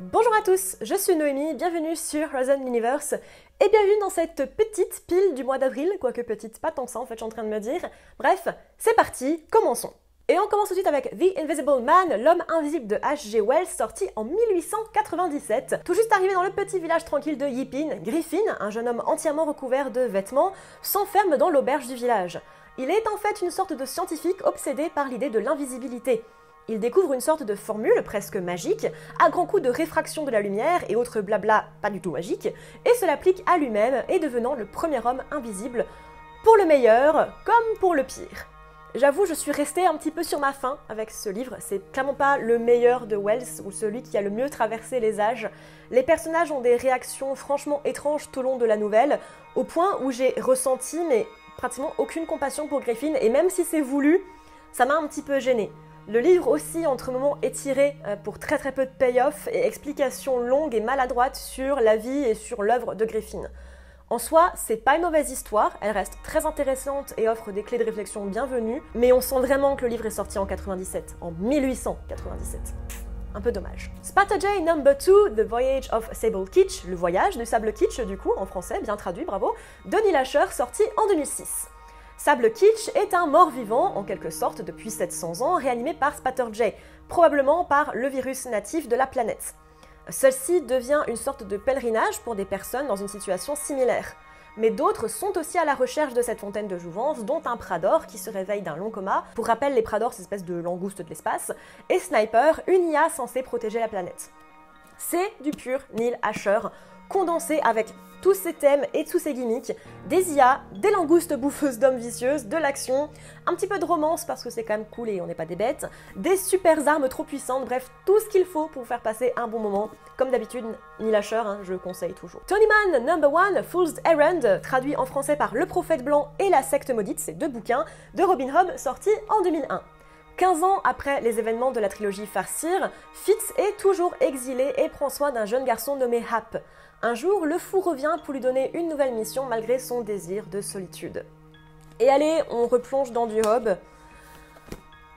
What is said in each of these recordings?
Bonjour à tous, je suis Noémie, bienvenue sur Horizon Universe et bienvenue dans cette petite pile du mois d'avril, quoique petite, pas tant que ça en fait, je suis en train de me dire. Bref, c'est parti, commençons. Et on commence tout de suite avec The Invisible Man, l'homme invisible de H.G. Wells, sorti en 1897. Tout juste arrivé dans le petit village tranquille de Yipin, Griffin, un jeune homme entièrement recouvert de vêtements, s'enferme dans l'auberge du village. Il est en fait une sorte de scientifique obsédé par l'idée de l'invisibilité. Il découvre une sorte de formule presque magique, à grands coups de réfraction de la lumière et autres blabla pas du tout magique, et se l'applique à lui-même et devenant le premier homme invisible, pour le meilleur comme pour le pire. J'avoue, je suis restée un petit peu sur ma faim avec ce livre. C'est clairement pas le meilleur de Wells ou celui qui a le mieux traversé les âges. Les personnages ont des réactions franchement étranges tout au long de la nouvelle, au point où j'ai ressenti mais pratiquement aucune compassion pour Griffin, et même si c'est voulu, ça m'a un petit peu gênée. Le livre aussi, entre moments étirés euh, pour très très peu de payoff et explications longues et maladroites sur la vie et sur l'œuvre de Griffin. En soi, c'est pas une mauvaise histoire, elle reste très intéressante et offre des clés de réflexion bienvenues, mais on sent vraiment que le livre est sorti en 97, en 1897. Un peu dommage. J Number 2, The Voyage of Sable Kitsch, le voyage du sable kitsch du coup, en français, bien traduit, bravo, de Neil Asher, sorti en 2006. Sable Kitsch est un mort-vivant, en quelque sorte, depuis 700 ans, réanimé par J, probablement par le virus natif de la planète. Celle-ci devient une sorte de pèlerinage pour des personnes dans une situation similaire. Mais d'autres sont aussi à la recherche de cette fontaine de jouvence, dont un Prador qui se réveille d'un long coma. Pour rappel, les Pradors, c'est espèce de langouste de l'espace. Et Sniper, une IA censée protéger la planète. C'est du pur Neil Asher, condensé avec tous ces thèmes et tous ces gimmicks, des IA, des langoustes bouffeuses d'hommes vicieuses, de l'action, un petit peu de romance parce que c'est quand même cool et on n'est pas des bêtes, des super armes trop puissantes, bref, tout ce qu'il faut pour faire passer un bon moment. Comme d'habitude, ni lâcheur, hein, je conseille toujours. Tony Man Number One, Fool's Errand, traduit en français par Le Prophète Blanc et La Secte Maudite, c'est deux bouquins, de Robin Hobb, sortis en 2001. 15 ans après les événements de la trilogie Farcir, Fitz est toujours exilé et prend soin d'un jeune garçon nommé Hap. Un jour, le fou revient pour lui donner une nouvelle mission malgré son désir de solitude. Et allez, on replonge dans du Hob.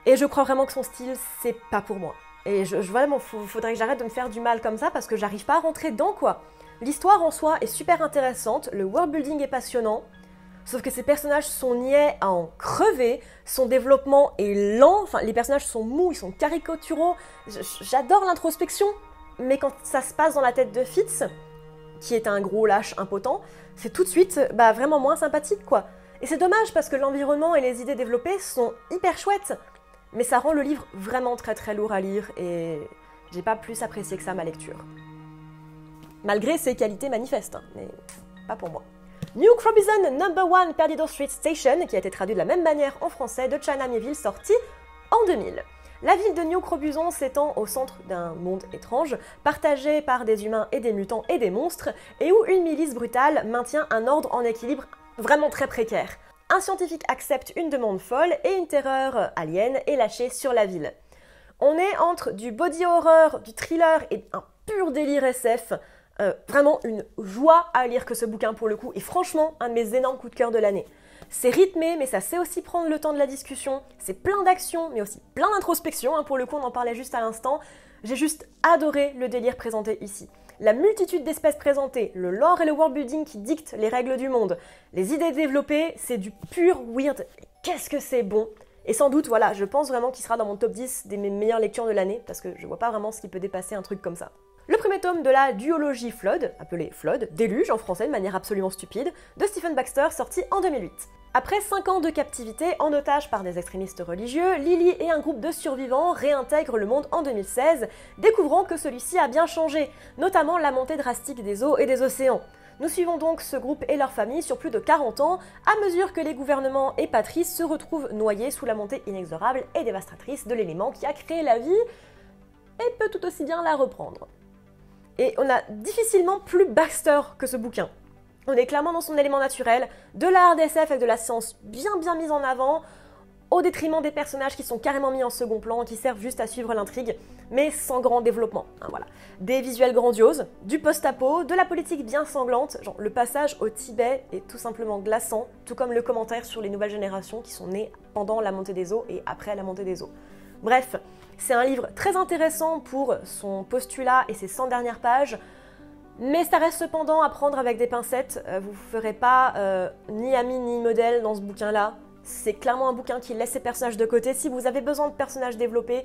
Et je crois vraiment que son style, c'est pas pour moi. Et je, vraiment, faudrait que j'arrête de me faire du mal comme ça parce que j'arrive pas à rentrer dedans quoi. L'histoire en soi est super intéressante, le world building est passionnant, sauf que ces personnages sont niais à en crever, son développement est lent, enfin les personnages sont mous, ils sont caricaturaux. J'adore l'introspection, mais quand ça se passe dans la tête de Fitz, qui est un gros lâche impotent, c'est tout de suite bah, vraiment moins sympathique quoi. Et c'est dommage parce que l'environnement et les idées développées sont hyper chouettes, mais ça rend le livre vraiment très très lourd à lire et j'ai pas plus apprécié que ça ma lecture. Malgré ses qualités manifestes, hein, mais pas pour moi. New Crobison Number One Perdido Street Station, qui a été traduit de la même manière en français de China Mieville, sorti en 2000. La ville de New Crobuson s'étend au centre d'un monde étrange, partagé par des humains et des mutants et des monstres, et où une milice brutale maintient un ordre en équilibre vraiment très précaire. Un scientifique accepte une demande folle et une terreur alien est lâchée sur la ville. On est entre du body horror, du thriller et un pur délire SF. Euh, vraiment une joie à lire que ce bouquin pour le coup, et franchement un de mes énormes coups de cœur de l'année. C'est rythmé, mais ça sait aussi prendre le temps de la discussion. C'est plein d'action, mais aussi plein d'introspection. Hein, pour le coup, on en parlait juste à l'instant. J'ai juste adoré le délire présenté ici. La multitude d'espèces présentées, le lore et le world building qui dictent les règles du monde, les idées développées, c'est du pur weird. Qu'est-ce que c'est bon? Et sans doute, voilà, je pense vraiment qu'il sera dans mon top 10 des meilleures lectures de l'année, parce que je vois pas vraiment ce qui peut dépasser un truc comme ça. Le premier tome de la duologie Flood, appelée Flood, Déluge en français de manière absolument stupide, de Stephen Baxter, sorti en 2008. Après 5 ans de captivité en otage par des extrémistes religieux, Lily et un groupe de survivants réintègrent le monde en 2016, découvrant que celui-ci a bien changé, notamment la montée drastique des eaux et des océans. Nous suivons donc ce groupe et leur famille sur plus de 40 ans, à mesure que les gouvernements et patries se retrouvent noyés sous la montée inexorable et dévastatrice de l'élément qui a créé la vie et peut tout aussi bien la reprendre. Et on a difficilement plus Baxter que ce bouquin. On est clairement dans son élément naturel, de la RDSF avec de la science bien bien mise en avant, au détriment des personnages qui sont carrément mis en second plan, qui servent juste à suivre l'intrigue, mais sans grand développement. Hein, voilà. Des visuels grandioses, du post-apo, de la politique bien sanglante, genre le passage au Tibet est tout simplement glaçant, tout comme le commentaire sur les nouvelles générations qui sont nées pendant la montée des eaux et après la montée des eaux. Bref, C'est un livre très intéressant pour son postulat et ses 100 dernières pages, mais ça reste cependant à prendre avec des pincettes. Euh, vous ne ferez pas euh, ni ami ni modèle dans ce bouquin-là. C'est clairement un bouquin qui laisse ses personnages de côté. Si vous avez besoin de personnages développés,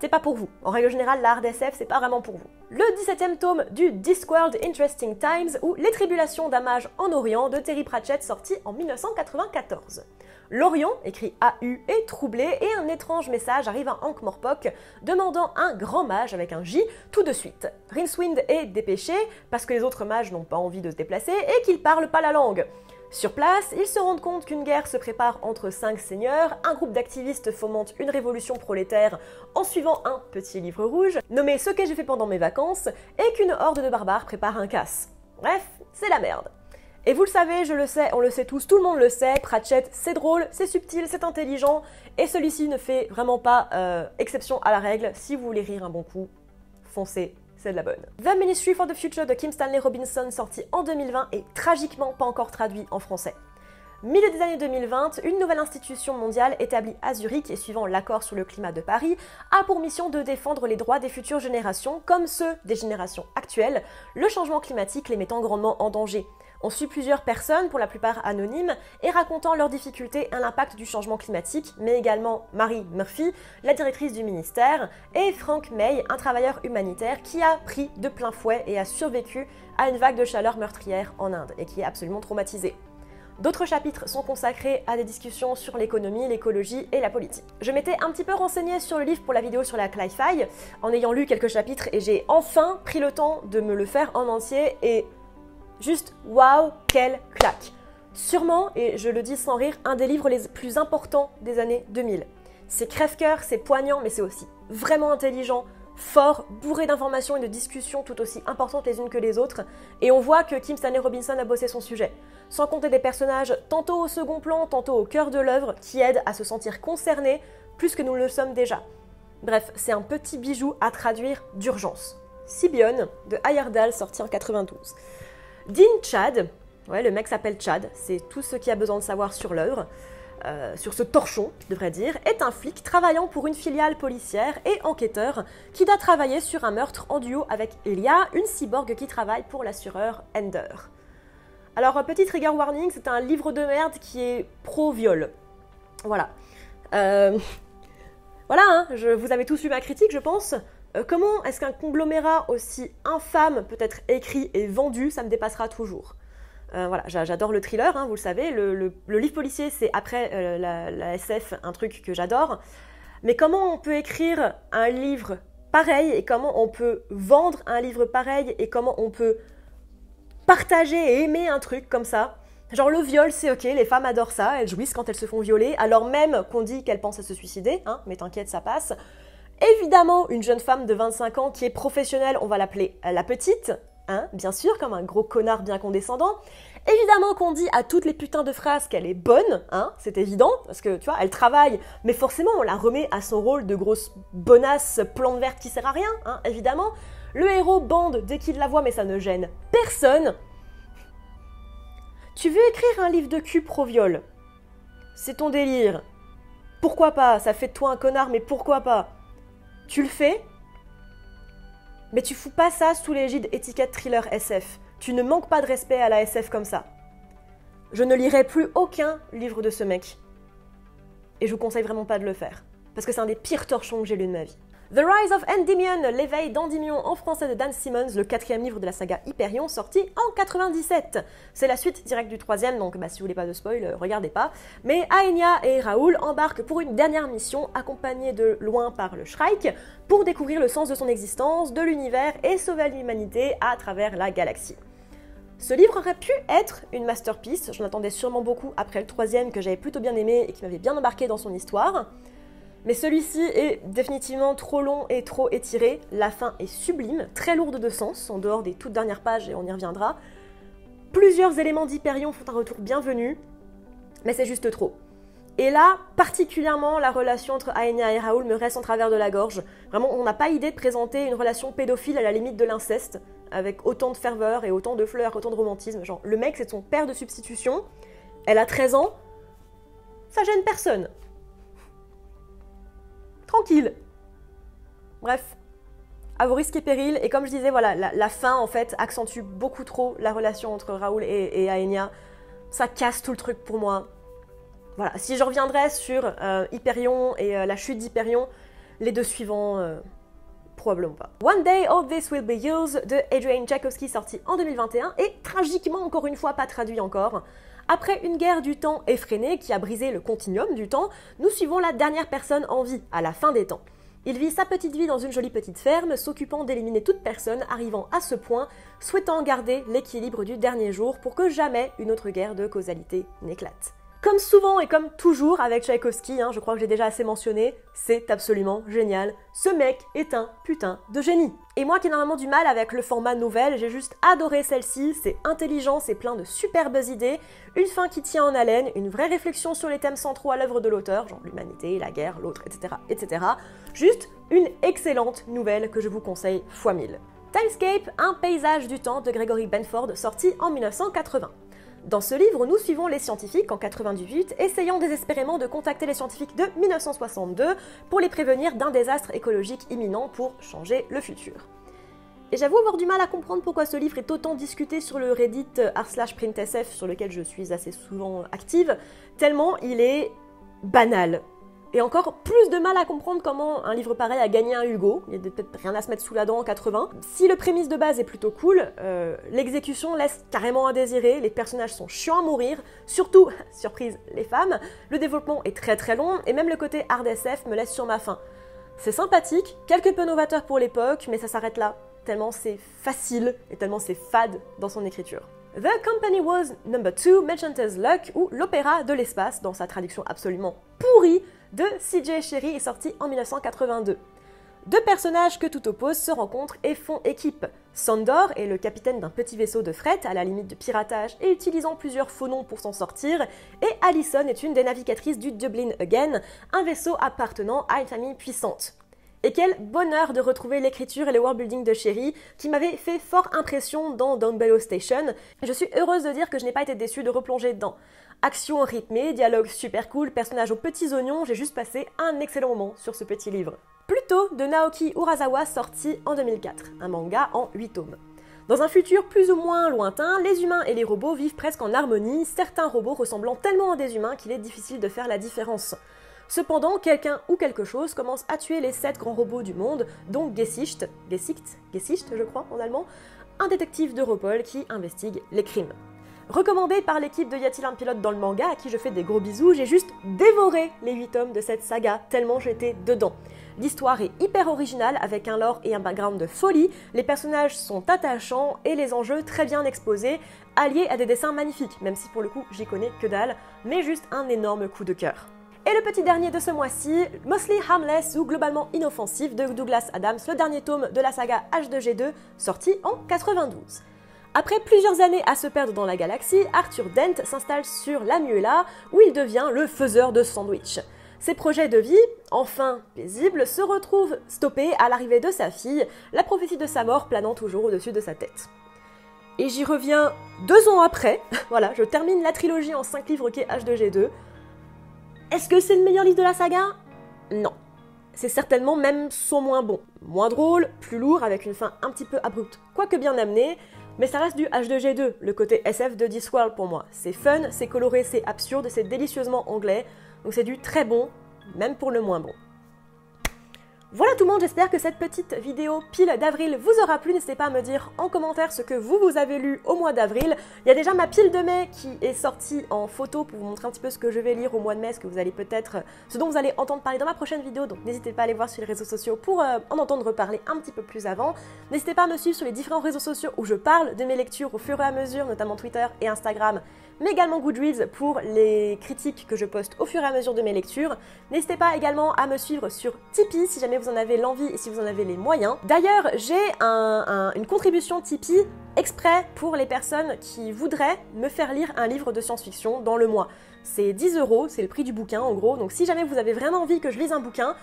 c'est pas pour vous. En règle générale, l'art d'SF, c'est pas vraiment pour vous. Le 17e tome du Discworld Interesting Times ou Les Tribulations d'un mage en Orient de Terry Pratchett sorti en 1994. L'Orient, écrit AU, est troublé et un étrange message arrive à Ankh-Morpok demandant un grand mage avec un J tout de suite. Rincewind est dépêché parce que les autres mages n'ont pas envie de se déplacer et qu'ils parlent pas la langue. Sur place, ils se rendent compte qu'une guerre se prépare entre cinq seigneurs, un groupe d'activistes fomente une révolution prolétaire en suivant un petit livre rouge, nommé Ce que j'ai fait pendant mes vacances, et qu'une horde de barbares prépare un casse. Bref, c'est la merde. Et vous le savez, je le sais, on le sait tous, tout le monde le sait, Pratchett, c'est drôle, c'est subtil, c'est intelligent, et celui-ci ne fait vraiment pas euh, exception à la règle. Si vous voulez rire un bon coup, foncez, c'est de la bonne. The Ministry for the Future de Kim Stanley Robinson, sorti en 2020, est tragiquement pas encore traduit en français. Milieu des années 2020, une nouvelle institution mondiale établie à Zurich et suivant l'accord sur le climat de Paris a pour mission de défendre les droits des futures générations comme ceux des générations actuelles, le changement climatique les mettant grandement en danger. On suit plusieurs personnes, pour la plupart anonymes, et racontant leurs difficultés et l'impact du changement climatique, mais également Marie Murphy, la directrice du ministère, et Frank May, un travailleur humanitaire qui a pris de plein fouet et a survécu à une vague de chaleur meurtrière en Inde et qui est absolument traumatisé. D'autres chapitres sont consacrés à des discussions sur l'économie, l'écologie et la politique. Je m'étais un petit peu renseignée sur le livre pour la vidéo sur la Cli-Fi, en ayant lu quelques chapitres et j'ai enfin pris le temps de me le faire en entier et Juste waouh, quelle claque Sûrement, et je le dis sans rire, un des livres les plus importants des années 2000. C'est crève-cœur, c'est poignant, mais c'est aussi vraiment intelligent, fort, bourré d'informations et de discussions tout aussi importantes les unes que les autres, et on voit que Kim Stanley Robinson a bossé son sujet. Sans compter des personnages tantôt au second plan, tantôt au cœur de l'œuvre, qui aident à se sentir concernés plus que nous le sommes déjà. Bref, c'est un petit bijou à traduire d'urgence. Sibion de Ayardal, sorti en 92. Dean Chad, ouais, le mec s'appelle Chad, c'est tout ce qu'il a besoin de savoir sur l'œuvre, euh, sur ce torchon, je devrais dire, est un flic travaillant pour une filiale policière et enquêteur qui doit travailler sur un meurtre en duo avec Elia, une cyborg qui travaille pour l'assureur Ender. Alors, petit trigger warning, c'est un livre de merde qui est pro-viol. Voilà. Euh, voilà, hein, je, vous avez tous lu ma critique, je pense. Euh, comment est-ce qu'un conglomérat aussi infâme peut être écrit et vendu Ça me dépassera toujours. Euh, voilà, j'adore le thriller, hein, vous le savez. Le, livre policier, c'est après euh, la, SF un truc que j'adore. Mais comment on peut écrire un livre pareil et comment on peut vendre un livre pareil et comment on peut partager et aimer un truc comme ça? Genre le viol, c'est ok, les femmes adorent ça, elles jouissent quand elles se font violer, alors même qu'on dit qu'elles pensent à se suicider, hein, mais t'inquiète, ça passe. Évidemment, une jeune femme de 25 ans qui est professionnelle, on va l'appeler la petite, hein, bien sûr, comme un gros connard bien condescendant. Évidemment qu'on dit à toutes les putains de phrases qu'elle est bonne, hein, c'est évident, parce que tu vois, elle travaille, mais forcément on la remet à son rôle de grosse bonasse plante verte qui sert à rien, hein, évidemment. Le héros bande dès qu'il la voit, mais ça ne gêne personne. Tu veux écrire un livre de cul pro-viol? C'est ton délire. Pourquoi pas? Ça fait de toi un connard, mais pourquoi pas? Tu le fais, mais tu fous pas ça sous l'égide étiquette thriller SF. Tu ne manques pas de respect à la SF comme ça. Je ne lirai plus aucun livre de ce mec. Et je vous conseille vraiment pas de le faire. Parce que c'est un des pires torchons que j'ai lu de ma vie. The Rise of Endymion, l'éveil d'Endymion en français de Dan Simmons, le quatrième livre de la saga Hyperion, sorti en 97. C'est la suite directe du troisième, donc bah, si vous voulez pas de spoil, euh, regardez pas. Mais Aenia et Raoul embarquent pour une dernière mission, accompagnés de loin par le Shrike, pour découvrir le sens de son existence, de l'univers et sauver l'humanité à travers la galaxie. Ce livre aurait pu être une masterpiece, j'en attendais sûrement beaucoup après le troisième que j'avais plutôt bien aimé et qui m'avait bien embarqué dans son histoire. Mais celui-ci est définitivement trop long et trop étiré. La fin est sublime, très lourde de sens, en dehors des toutes dernières pages et on y reviendra. Plusieurs éléments d'Hyperion font un retour bienvenu, mais c'est juste trop. Et là, particulièrement, la relation entre Aenia et Raoul me reste en travers de la gorge. Vraiment, on n'a pas idée de présenter une relation pédophile à la limite de l'inceste, avec autant de ferveur et autant de fleurs, autant de romantisme. Genre, le mec, c'est son père de substitution, elle a 13 ans, ça gêne personne tranquille. Bref, à vos risques et périls. Et comme je disais, voilà, la, fin en fait accentue beaucoup trop la relation entre Raoul et, et Aenia. Ça casse tout le truc pour moi. Voilà, si je reviendrai sur euh, Hyperion et euh, la chute d'Hyperion, les deux suivants, euh, probablement pas. One Day All This Will Be Yours de Adrian Jakowski sorti en 2021 et tragiquement encore une fois pas traduit encore. Après une guerre du temps effrénée qui a brisé le continuum du temps, nous suivons la dernière personne en vie, à la fin des temps. Il vit sa petite vie dans une jolie petite ferme, s'occupant d'éliminer toute personne arrivant à ce point, souhaitant garder l'équilibre du dernier jour pour que jamais une autre guerre de causalité n'éclate. Comme souvent et comme toujours avec Tchaïkovski, hein, je crois que j'ai déjà assez mentionné, c'est absolument génial. Ce mec est un putain de génie. Et moi qui ai normalement du mal avec le format nouvelle, j'ai juste adoré celle-ci, c'est intelligent, c'est plein de superbes idées, une fin qui tient en haleine, une vraie réflexion sur les thèmes centraux à l'œuvre de l'auteur, genre l'humanité, la guerre, l'autre, etc., etc. Juste une excellente nouvelle que je vous conseille fois mille. Timescape, un paysage du temps de Gregory Benford, sorti en 1980. Dans ce livre, nous suivons les scientifiques en 98, essayant désespérément de contacter les scientifiques de 1962 pour les prévenir d'un désastre écologique imminent pour changer le futur. Et j'avoue avoir du mal à comprendre pourquoi ce livre est autant discuté sur le Reddit r/printsf sur lequel je suis assez souvent active, tellement il est banal et encore plus de mal à comprendre comment un livre pareil a gagné un Hugo. Il n'y a peut-être rien à se mettre sous la dent en 80. Si le prémisse de base est plutôt cool, euh, l'exécution laisse carrément à désirer, les personnages sont chiants à mourir, surtout, surprise, les femmes, le développement est très très long, et même le côté hard SF me laisse sur ma faim. C'est sympathique, quelque peu novateur pour l'époque, mais ça s'arrête là, tellement c'est facile et tellement c'est fade dans son écriture. The Company Was Number 2, Merchant's Luck, ou l'opéra de l'espace, dans sa traduction absolument pourrie, de CJ Sherry est sorti en 1982. Deux personnages que tout oppose se rencontrent et font équipe. Sandor est le capitaine d'un petit vaisseau de fret à la limite de piratage et utilisant plusieurs faux noms pour s'en sortir, et Allison est une des navigatrices du Dublin Again, un vaisseau appartenant à une famille puissante. Et quel bonheur de retrouver l'écriture et le worldbuilding de Sherry, qui m'avait fait fort impression dans Down Station. Je suis heureuse de dire que je n'ai pas été déçue de replonger dedans. Action rythmée, dialogue super cool, personnages aux petits oignons, j'ai juste passé un excellent moment sur ce petit livre. Plutôt de Naoki Urasawa sorti en 2004, un manga en 8 tomes. Dans un futur plus ou moins lointain, les humains et les robots vivent presque en harmonie, certains robots ressemblant tellement à des humains qu'il est difficile de faire la différence. Cependant, quelqu'un ou quelque chose commence à tuer les 7 grands robots du monde, dont Gesicht, Gesicht, Gesicht je crois en allemand, un détective d'Europol qui investigue les crimes. Recommandé par l'équipe de Y a-t-il un pilote dans le manga à qui je fais des gros bisous, j'ai juste dévoré les 8 tomes de cette saga tellement j'étais dedans. L'histoire est hyper originale avec un lore et un background de folie, les personnages sont attachants et les enjeux très bien exposés, alliés à des dessins magnifiques, même si pour le coup j'y connais que dalle, mais juste un énorme coup de cœur. Et le petit dernier de ce mois-ci, Mostly Harmless ou globalement inoffensif de Douglas Adams, le dernier tome de la saga H2G2, sorti en 92. Après plusieurs années à se perdre dans la galaxie, Arthur Dent s'installe sur la Muela où il devient le faiseur de sandwich. Ses projets de vie, enfin paisibles, se retrouvent stoppés à l'arrivée de sa fille, la prophétie de sa mort planant toujours au-dessus de sa tête. Et j'y reviens deux ans après, voilà, je termine la trilogie en cinq livres qui est H2G2. Est-ce que c'est le meilleur livre de la saga? Non. C'est certainement même son moins bon. Moins drôle, plus lourd, avec une fin un petit peu abrupte, quoique bien amenée, mais ça reste du H2G2, le côté SF de Discworld pour moi. C'est fun, c'est coloré, c'est absurde, c'est délicieusement anglais, donc c'est du très bon, même pour le moins bon. Voilà tout le monde, j'espère que cette petite vidéo pile d'avril vous aura plu. N'hésitez pas à me dire en commentaire ce que vous, vous avez lu au mois d'avril. Il y a déjà ma pile de mai qui est sortie en photo pour vous montrer un petit peu ce que je vais lire au mois de mai, ce que vous allez peut-être, ce dont vous allez entendre parler dans ma prochaine vidéo. Donc n'hésitez pas à aller voir sur les réseaux sociaux pour euh, en entendre parler un petit peu plus avant. N'hésitez pas à me suivre sur les différents réseaux sociaux où je parle de mes lectures au fur et à mesure, notamment Twitter et Instagram mais également Goodreads pour les critiques que je poste au fur et à mesure de mes lectures. N'hésitez pas également à me suivre sur Tipeee si jamais vous en avez l'envie et si vous en avez les moyens. D'ailleurs, j'ai une contribution Tipeee exprès pour les personnes qui voudraient me faire lire un livre de science-fiction dans le mois. C'est 10 euros, c'est le prix du bouquin en gros, donc si jamais vous avez vraiment envie que je lise un bouquin,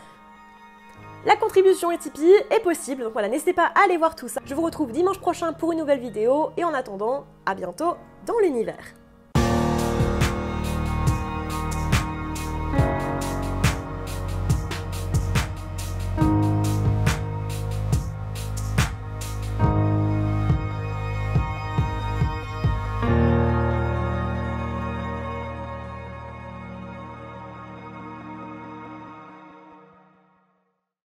la contribution et Tipeee est possible, donc voilà, n'hésitez pas à aller voir tout ça. Je vous retrouve dimanche prochain pour une nouvelle vidéo, et en attendant, à bientôt dans l'univers.